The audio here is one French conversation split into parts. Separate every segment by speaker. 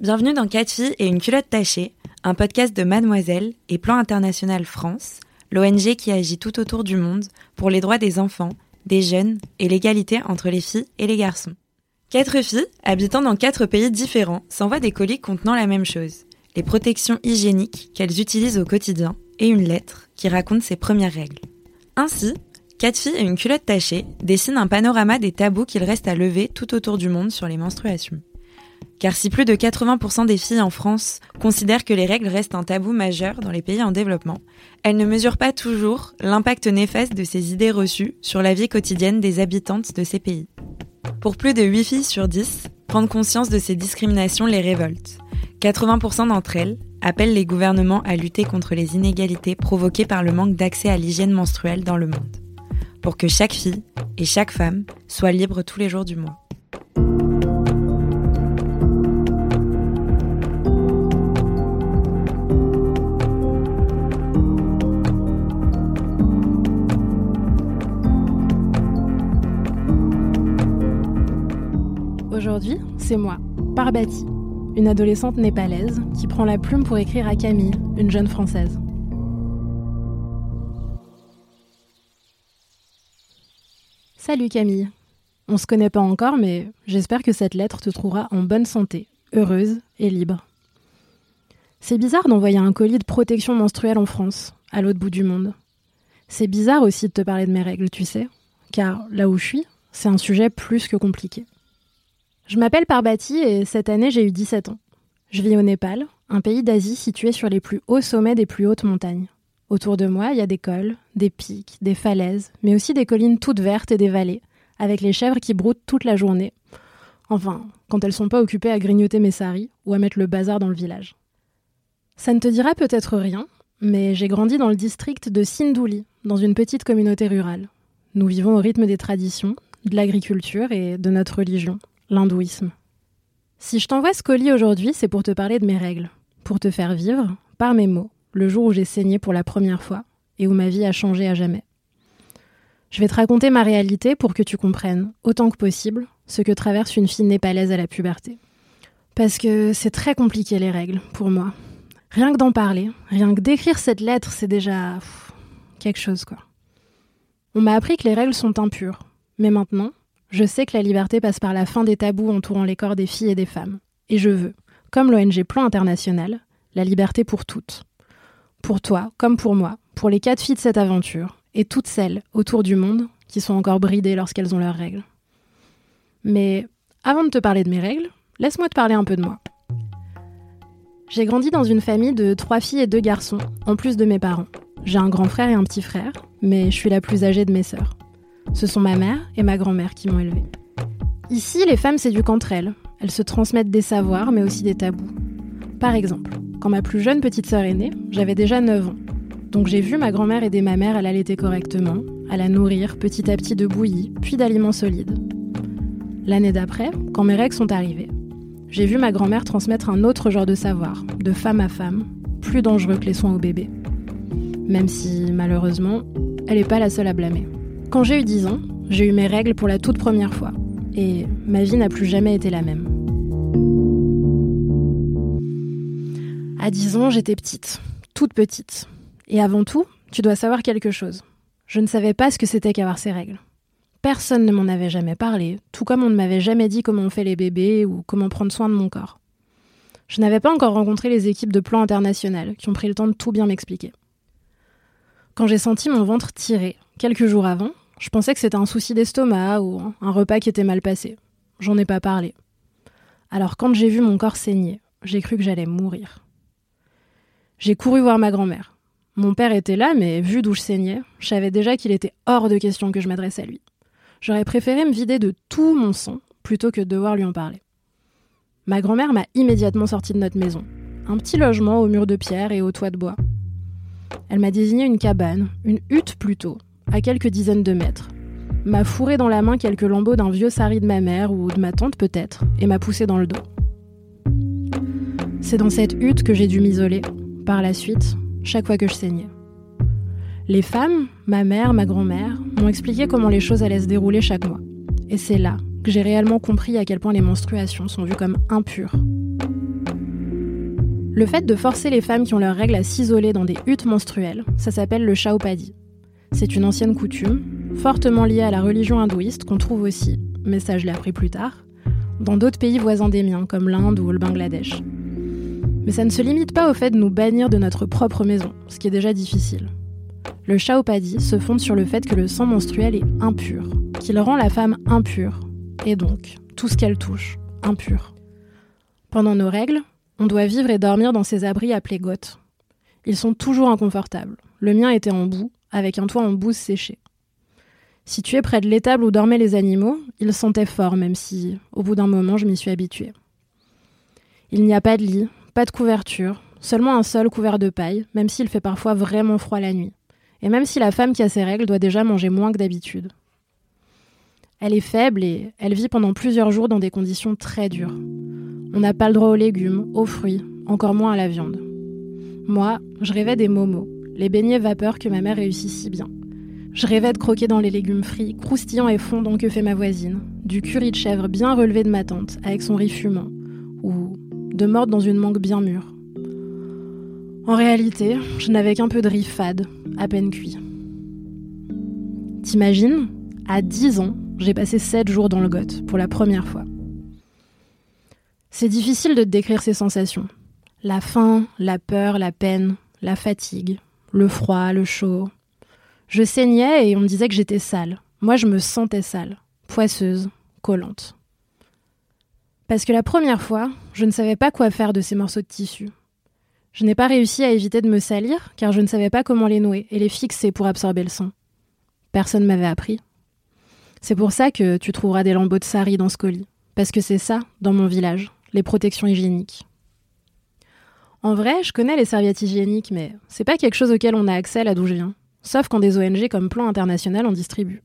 Speaker 1: Bienvenue dans 4 filles et une culotte tachée, un podcast de Mademoiselle et Plan International France, l'ONG qui agit tout autour du monde pour les droits des enfants, des jeunes et l'égalité entre les filles et les garçons. Quatre filles, habitant dans quatre pays différents, s'envoient des colis contenant la même chose, les protections hygiéniques qu'elles utilisent au quotidien et une lettre qui raconte ses premières règles. Ainsi, quatre filles et une culotte tachée dessinent un panorama des tabous qu'il reste à lever tout autour du monde sur les menstruations. Car si plus de 80% des filles en France considèrent que les règles restent un tabou majeur dans les pays en développement, elles ne mesurent pas toujours l'impact néfaste de ces idées reçues sur la vie quotidienne des habitantes de ces pays. Pour plus de 8 filles sur 10, prendre conscience de ces discriminations les révolte. 80% d'entre elles appellent les gouvernements à lutter contre les inégalités provoquées par le manque d'accès à l'hygiène menstruelle dans le monde, pour que chaque fille et chaque femme soit libre tous les jours du mois.
Speaker 2: Aujourd'hui, c'est moi, Parbati, une adolescente népalaise qui prend la plume pour écrire à Camille, une jeune française. Salut Camille. On se connaît pas encore, mais j'espère que cette lettre te trouvera en bonne santé, heureuse et libre. C'est bizarre d'envoyer un colis de protection menstruelle en France, à l'autre bout du monde. C'est bizarre aussi de te parler de mes règles, tu sais, car là où je suis, c'est un sujet plus que compliqué. Je m'appelle Parbati et cette année j'ai eu 17 ans. Je vis au Népal, un pays d'Asie situé sur les plus hauts sommets des plus hautes montagnes. Autour de moi, il y a des cols, des pics, des falaises, mais aussi des collines toutes vertes et des vallées, avec les chèvres qui broutent toute la journée. Enfin, quand elles sont pas occupées à grignoter mes saris ou à mettre le bazar dans le village. Ça ne te dira peut-être rien, mais j'ai grandi dans le district de Sindouli, dans une petite communauté rurale. Nous vivons au rythme des traditions, de l'agriculture et de notre religion, l'hindouisme. Si je t'envoie ce colis aujourd'hui, c'est pour te parler de mes règles, pour te faire vivre, par mes mots, le jour où j'ai saigné pour la première fois et où ma vie a changé à jamais. Je vais te raconter ma réalité pour que tu comprennes, autant que possible, ce que traverse une fille népalaise à la puberté. Parce que c'est très compliqué les règles, pour moi. Rien que d'en parler, rien que d'écrire cette lettre, c'est déjà quelque chose, quoi. On m'a appris que les règles sont impures, mais maintenant, je sais que la liberté passe par la fin des tabous entourant les corps des filles et des femmes. Et je veux, comme l'ONG Plan International, la liberté pour toutes. Pour toi, comme pour moi, pour les quatre filles de cette aventure, et toutes celles autour du monde qui sont encore bridées lorsqu'elles ont leurs règles. Mais avant de te parler de mes règles, laisse-moi te parler un peu de moi. J'ai grandi dans une famille de trois filles et deux garçons, en plus de mes parents. J'ai un grand frère et un petit frère, mais je suis la plus âgée de mes sœurs. Ce sont ma mère et ma grand-mère qui m'ont élevée. Ici, les femmes s'éduquent entre elles. Elles se transmettent des savoirs, mais aussi des tabous. Par exemple, quand ma plus jeune petite sœur est née, j'avais déjà 9 ans. Donc j'ai vu ma grand-mère aider ma mère à l'allaiter correctement, à la nourrir petit à petit de bouillie, puis d'aliments solides. L'année d'après, quand mes règles sont arrivées, j'ai vu ma grand-mère transmettre un autre genre de savoir, de femme à femme, plus dangereux que les soins au bébé. Même si, malheureusement, elle n'est pas la seule à blâmer. Quand j'ai eu 10 ans, j'ai eu mes règles pour la toute première fois, et ma vie n'a plus jamais été la même. À 10 ans, j'étais petite, toute petite. Et avant tout, tu dois savoir quelque chose. Je ne savais pas ce que c'était qu'avoir ces règles. Personne ne m'en avait jamais parlé, tout comme on ne m'avait jamais dit comment on fait les bébés ou comment prendre soin de mon corps. Je n'avais pas encore rencontré les équipes de plan international qui ont pris le temps de tout bien m'expliquer. Quand j'ai senti mon ventre tirer, quelques jours avant, je pensais que c'était un souci d'estomac ou un repas qui était mal passé. J'en ai pas parlé. Alors quand j'ai vu mon corps saigner, j'ai cru que j'allais mourir. J'ai couru voir ma grand-mère. Mon père était là, mais vu d'où je saignais, je savais déjà qu'il était hors de question que je m'adresse à lui. J'aurais préféré me vider de tout mon sang plutôt que de devoir lui en parler. ma grand-mère m'a immédiatement sorti de notre maison. Un petit logement au mur de pierre et au toit de bois. Elle m'a désigné une cabane, une hutte plutôt, à quelques dizaines de mètres. M'a fourré dans la main quelques lambeaux d'un vieux sari de ma mère ou de ma tante peut-être, et m'a poussé dans le dos. C'est dans cette hutte que j'ai dû m'isoler, par la suite, chaque fois que je saignais. Les femmes, ma mère, ma grand-mère, m'ont expliqué comment les choses allaient se dérouler chaque mois. Et c'est là que j'ai réellement compris à quel point les menstruations sont vues comme impures. Le fait de forcer les femmes qui ont leurs règles à s'isoler dans des huttes menstruelles, ça s'appelle le Shaupadi. C'est une ancienne coutume, fortement liée à la religion hindouiste qu'on trouve aussi, mais ça je l'ai appris plus tard, dans d'autres pays voisins des miens, comme l'Inde ou le Bangladesh. Mais ça ne se limite pas au fait de nous bannir de notre propre maison, ce qui est déjà difficile. Le Shaupadi se fonde sur le fait que le sang menstruel est impur, qu'il rend la femme impure, et donc tout ce qu'elle touche, impur. Pendant nos règles, on doit vivre et dormir dans ces abris appelés goths. Ils sont toujours inconfortables. Le mien était en boue, avec un toit en bouse séchée. Situé près de l'étable où dormaient les animaux, il sentait fort, même si, au bout d'un moment, je m'y suis habituée. Il n'y a pas de lit, pas de couverture, seulement un seul couvert de paille, même s'il fait parfois vraiment froid la nuit. Et même si la femme qui a ses règles doit déjà manger moins que d'habitude. Elle est faible et elle vit pendant plusieurs jours dans des conditions très dures. On n'a pas le droit aux légumes, aux fruits, encore moins à la viande. Moi, je rêvais des momos, les beignets vapeur que ma mère réussit si bien. Je rêvais de croquer dans les légumes frits, croustillants et fondants que fait ma voisine, du curry de chèvre bien relevé de ma tante, avec son riz fumant, ou de mordre dans une mangue bien mûre. En réalité, je n'avais qu'un peu de riz fade, à peine cuit. T'imagines À 10 ans, j'ai passé 7 jours dans le Goth, pour la première fois. C'est difficile de décrire ces sensations. La faim, la peur, la peine, la fatigue, le froid, le chaud. Je saignais et on disait que j'étais sale. Moi, je me sentais sale, poisseuse, collante. Parce que la première fois, je ne savais pas quoi faire de ces morceaux de tissu. Je n'ai pas réussi à éviter de me salir car je ne savais pas comment les nouer et les fixer pour absorber le sang. Personne m'avait appris. C'est pour ça que tu trouveras des lambeaux de sari dans ce colis. Parce que c'est ça, dans mon village, les protections hygiéniques. En vrai, je connais les serviettes hygiéniques, mais c'est pas quelque chose auquel on a accès là d'où je viens, sauf quand des ONG comme Plan International en distribuent.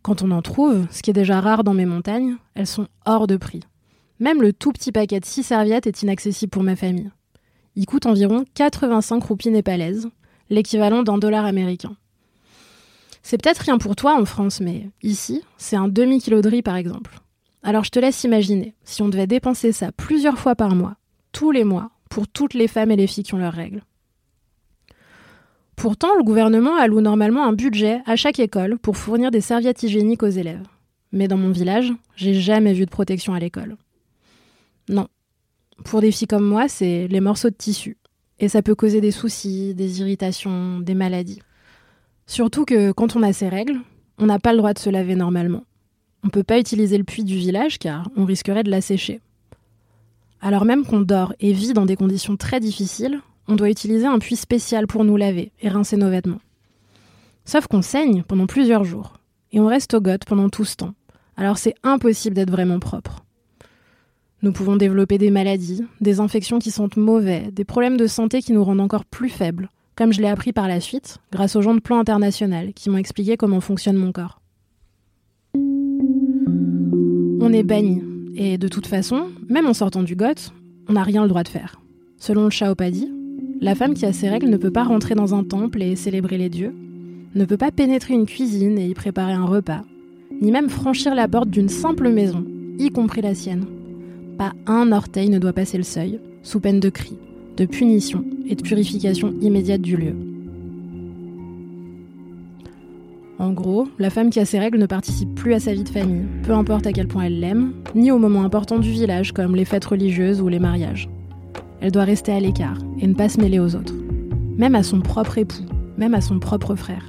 Speaker 2: Quand on en trouve, ce qui est déjà rare dans mes montagnes, elles sont hors de prix. Même le tout petit paquet de 6 serviettes est inaccessible pour ma famille. Il coûte environ 85 roupies népalaises, l'équivalent d'un dollar américain. C'est peut-être rien pour toi en France, mais ici, c'est un demi-kilo de riz par exemple. Alors je te laisse imaginer, si on devait dépenser ça plusieurs fois par mois, tous les mois, pour toutes les femmes et les filles qui ont leurs règles. Pourtant, le gouvernement alloue normalement un budget à chaque école pour fournir des serviettes hygiéniques aux élèves. Mais dans mon village, j'ai jamais vu de protection à l'école. Non. Pour des filles comme moi, c'est les morceaux de tissu. Et ça peut causer des soucis, des irritations, des maladies. Surtout que quand on a ces règles, on n'a pas le droit de se laver normalement. On ne peut pas utiliser le puits du village car on risquerait de l'assécher. Alors même qu'on dort et vit dans des conditions très difficiles, on doit utiliser un puits spécial pour nous laver et rincer nos vêtements. Sauf qu'on saigne pendant plusieurs jours, et on reste au goth pendant tout ce temps. Alors c'est impossible d'être vraiment propre. Nous pouvons développer des maladies, des infections qui sentent mauvais, des problèmes de santé qui nous rendent encore plus faibles, comme je l'ai appris par la suite, grâce aux gens de plan international qui m'ont expliqué comment fonctionne mon corps on est banni. Et de toute façon, même en sortant du Goth, on n'a rien le droit de faire. Selon le Shaopadi, la femme qui a ses règles ne peut pas rentrer dans un temple et célébrer les dieux, ne peut pas pénétrer une cuisine et y préparer un repas, ni même franchir la porte d'une simple maison, y compris la sienne. Pas un orteil ne doit passer le seuil, sous peine de cris, de punition et de purification immédiate du lieu. En gros, la femme qui a ses règles ne participe plus à sa vie de famille, peu importe à quel point elle l'aime, ni aux moments importants du village comme les fêtes religieuses ou les mariages. Elle doit rester à l'écart et ne pas se mêler aux autres, même à son propre époux, même à son propre frère.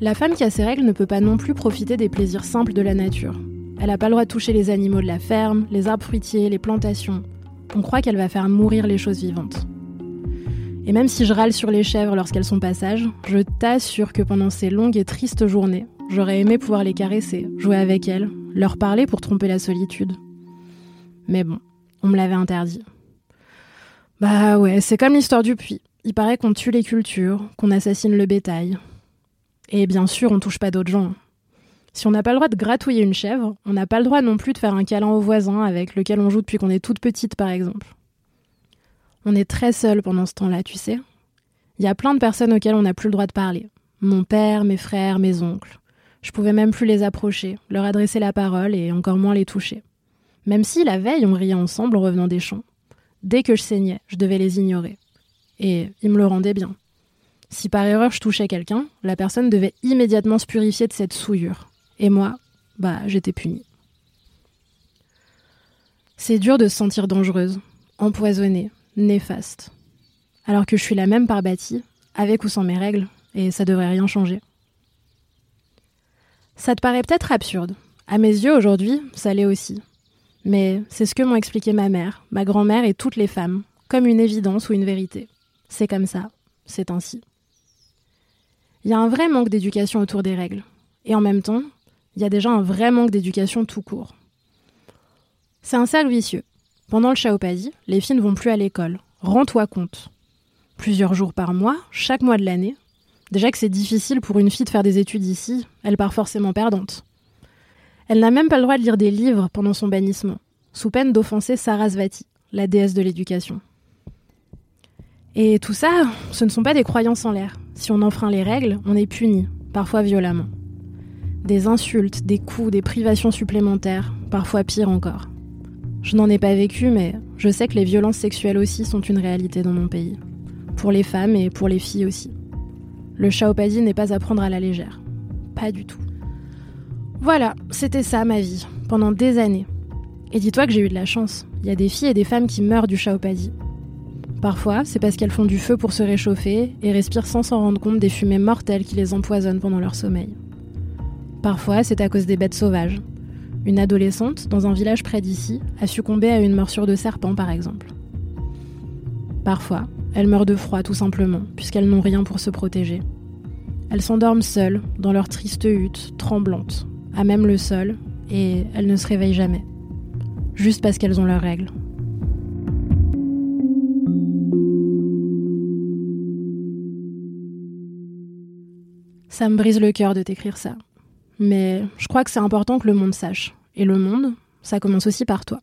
Speaker 2: La femme qui a ses règles ne peut pas non plus profiter des plaisirs simples de la nature. Elle n'a pas le droit de toucher les animaux de la ferme, les arbres fruitiers, les plantations. On croit qu'elle va faire mourir les choses vivantes. Et même si je râle sur les chèvres lorsqu'elles sont passage, je t'assure que pendant ces longues et tristes journées, j'aurais aimé pouvoir les caresser, jouer avec elles, leur parler pour tromper la solitude. Mais bon, on me l'avait interdit. Bah ouais, c'est comme l'histoire du puits. Il paraît qu'on tue les cultures, qu'on assassine le bétail. Et bien sûr, on touche pas d'autres gens. Si on n'a pas le droit de gratouiller une chèvre, on n'a pas le droit non plus de faire un câlin au voisin avec lequel on joue depuis qu'on est toute petite, par exemple. On est très seul pendant ce temps-là, tu sais. Il y a plein de personnes auxquelles on n'a plus le droit de parler. Mon père, mes frères, mes oncles. Je pouvais même plus les approcher, leur adresser la parole et encore moins les toucher. Même si la veille on riait ensemble en revenant des champs. Dès que je saignais, je devais les ignorer. Et ils me le rendaient bien. Si par erreur je touchais quelqu'un, la personne devait immédiatement se purifier de cette souillure. Et moi, bah, j'étais punie. C'est dur de se sentir dangereuse, empoisonnée, néfaste. Alors que je suis la même par bâti, avec ou sans mes règles, et ça devrait rien changer. Ça te paraît peut-être absurde. À mes yeux, aujourd'hui, ça l'est aussi. Mais c'est ce que m'ont expliqué ma mère, ma grand-mère et toutes les femmes, comme une évidence ou une vérité. C'est comme ça, c'est ainsi. Il y a un vrai manque d'éducation autour des règles. Et en même temps, il y a déjà un vrai manque d'éducation tout court. C'est un cercle vicieux. Pendant le Shaopadi, les filles ne vont plus à l'école. Rends-toi compte. Plusieurs jours par mois, chaque mois de l'année. Déjà que c'est difficile pour une fille de faire des études ici, elle part forcément perdante. Elle n'a même pas le droit de lire des livres pendant son bannissement, sous peine d'offenser Sarasvati, la déesse de l'éducation. Et tout ça, ce ne sont pas des croyances en l'air. Si on enfreint les règles, on est puni, parfois violemment. Des insultes, des coups, des privations supplémentaires, parfois pire encore. Je n'en ai pas vécu, mais je sais que les violences sexuelles aussi sont une réalité dans mon pays. Pour les femmes et pour les filles aussi. Le Shaopadi n'est pas à prendre à la légère. Pas du tout. Voilà, c'était ça ma vie, pendant des années. Et dis-toi que j'ai eu de la chance. Il y a des filles et des femmes qui meurent du Shaopadi. Parfois, c'est parce qu'elles font du feu pour se réchauffer et respirent sans s'en rendre compte des fumées mortelles qui les empoisonnent pendant leur sommeil. Parfois, c'est à cause des bêtes sauvages. Une adolescente, dans un village près d'ici, a succombé à une morsure de serpent, par exemple. Parfois, elles meurent de froid, tout simplement, puisqu'elles n'ont rien pour se protéger. Elles s'endorment seules, dans leur triste hutte, tremblantes, à même le sol, et elles ne se réveillent jamais. Juste parce qu'elles ont leurs règles. Ça me brise le cœur de t'écrire ça. Mais je crois que c'est important que le monde sache. Et le monde, ça commence aussi par toi.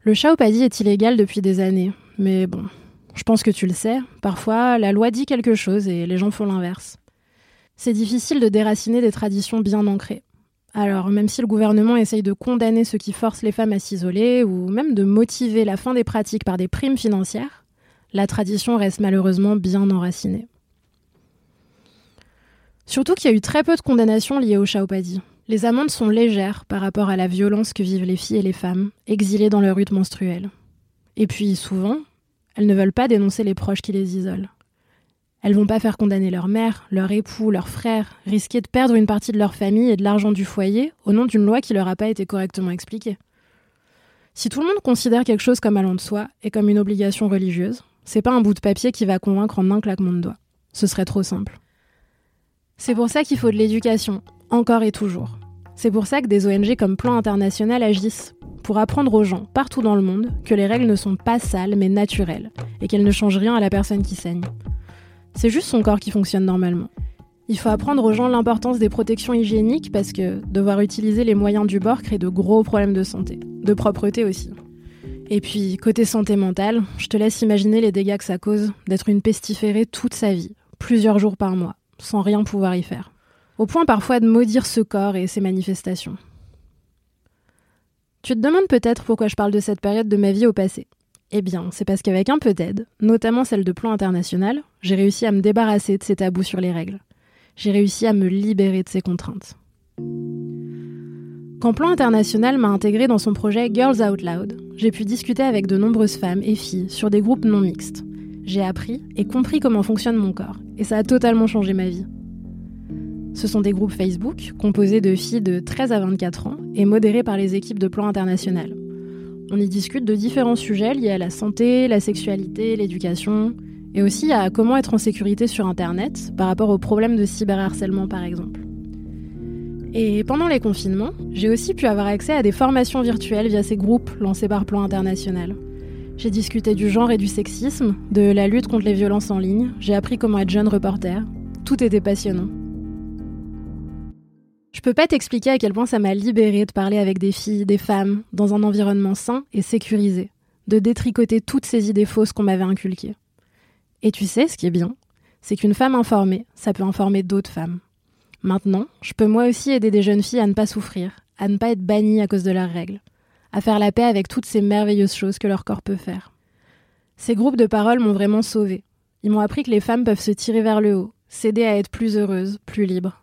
Speaker 2: Le Shaopadi est illégal depuis des années, mais bon, je pense que tu le sais, parfois la loi dit quelque chose et les gens font l'inverse. C'est difficile de déraciner des traditions bien ancrées. Alors, même si le gouvernement essaye de condamner ceux qui forcent les femmes à s'isoler, ou même de motiver la fin des pratiques par des primes financières, la tradition reste malheureusement bien enracinée. Surtout qu'il y a eu très peu de condamnations liées au Shaopadi. Les amendes sont légères par rapport à la violence que vivent les filles et les femmes, exilées dans leur rute menstruelle. Et puis, souvent, elles ne veulent pas dénoncer les proches qui les isolent. Elles vont pas faire condamner leur mère, leur époux, leur frère, risquer de perdre une partie de leur famille et de l'argent du foyer au nom d'une loi qui leur a pas été correctement expliquée. Si tout le monde considère quelque chose comme allant de soi et comme une obligation religieuse, c'est pas un bout de papier qui va convaincre en un claquement de doigts. Ce serait trop simple. C'est pour ça qu'il faut de l'éducation, encore et toujours. C'est pour ça que des ONG comme Plan International agissent, pour apprendre aux gens, partout dans le monde, que les règles ne sont pas sales mais naturelles, et qu'elles ne changent rien à la personne qui saigne. C'est juste son corps qui fonctionne normalement. Il faut apprendre aux gens l'importance des protections hygiéniques parce que devoir utiliser les moyens du bord crée de gros problèmes de santé, de propreté aussi. Et puis, côté santé mentale, je te laisse imaginer les dégâts que ça cause d'être une pestiférée toute sa vie, plusieurs jours par mois, sans rien pouvoir y faire. Au point parfois de maudire ce corps et ses manifestations. Tu te demandes peut-être pourquoi je parle de cette période de ma vie au passé. Eh bien, c'est parce qu'avec un peu d'aide, notamment celle de plan international, j'ai réussi à me débarrasser de ces tabous sur les règles. J'ai réussi à me libérer de ces contraintes. Quand Plan International m'a intégré dans son projet Girls Out Loud, j'ai pu discuter avec de nombreuses femmes et filles sur des groupes non mixtes, j'ai appris et compris comment fonctionne mon corps, et ça a totalement changé ma vie. Ce sont des groupes Facebook composés de filles de 13 à 24 ans et modérés par les équipes de plan international. On y discute de différents sujets liés à la santé, la sexualité, l'éducation, et aussi à comment être en sécurité sur Internet par rapport aux problèmes de cyberharcèlement par exemple. Et pendant les confinements, j'ai aussi pu avoir accès à des formations virtuelles via ces groupes lancés par Plan International. J'ai discuté du genre et du sexisme, de la lutte contre les violences en ligne, j'ai appris comment être jeune reporter. Tout était passionnant. Je peux pas t'expliquer à quel point ça m'a libéré de parler avec des filles, des femmes, dans un environnement sain et sécurisé, de détricoter toutes ces idées fausses qu'on m'avait inculquées. Et tu sais, ce qui est bien, c'est qu'une femme informée, ça peut informer d'autres femmes. Maintenant, je peux moi aussi aider des jeunes filles à ne pas souffrir, à ne pas être bannies à cause de leurs règles, à faire la paix avec toutes ces merveilleuses choses que leur corps peut faire. Ces groupes de parole m'ont vraiment sauvée. Ils m'ont appris que les femmes peuvent se tirer vers le haut, s'aider à être plus heureuses, plus libres.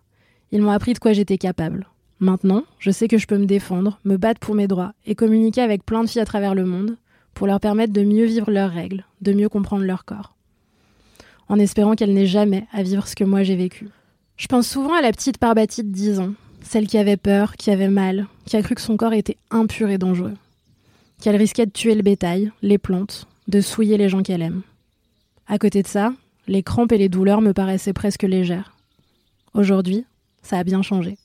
Speaker 2: Ils m'ont appris de quoi j'étais capable. Maintenant, je sais que je peux me défendre, me battre pour mes droits et communiquer avec plein de filles à travers le monde pour leur permettre de mieux vivre leurs règles, de mieux comprendre leur corps. En espérant qu'elles n'aient jamais à vivre ce que moi j'ai vécu. Je pense souvent à la petite Parbatie de 10 ans, celle qui avait peur, qui avait mal, qui a cru que son corps était impur et dangereux. Qu'elle risquait de tuer le bétail, les plantes, de souiller les gens qu'elle aime. À côté de ça, les crampes et les douleurs me paraissaient presque légères. Aujourd'hui, ça a bien changé.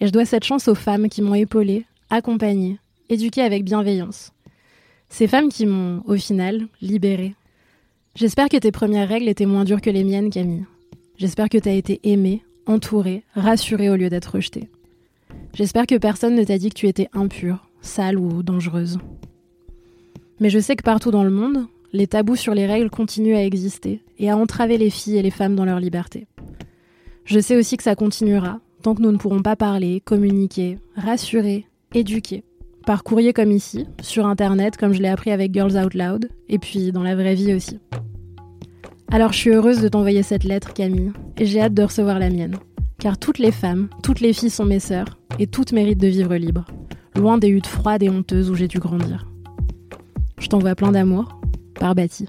Speaker 2: Et je dois cette chance aux femmes qui m'ont épaulée, accompagnée, éduquée avec bienveillance. Ces femmes qui m'ont, au final, libérée. J'espère que tes premières règles étaient moins dures que les miennes, Camille. J'espère que tu as été aimée, entourée, rassurée au lieu d'être rejetée. J'espère que personne ne t'a dit que tu étais impure, sale ou dangereuse. Mais je sais que partout dans le monde, les tabous sur les règles continuent à exister et à entraver les filles et les femmes dans leur liberté. Je sais aussi que ça continuera tant que nous ne pourrons pas parler, communiquer, rassurer, éduquer. Par courrier comme ici, sur internet comme je l'ai appris avec Girls Out Loud, et puis dans la vraie vie aussi. Alors je suis heureuse de t'envoyer cette lettre Camille, et j'ai hâte de recevoir la mienne. Car toutes les femmes, toutes les filles sont mes sœurs, et toutes méritent de vivre libre, loin des huttes froides et honteuses où j'ai dû grandir. Je t'envoie plein d'amour, par Bâti.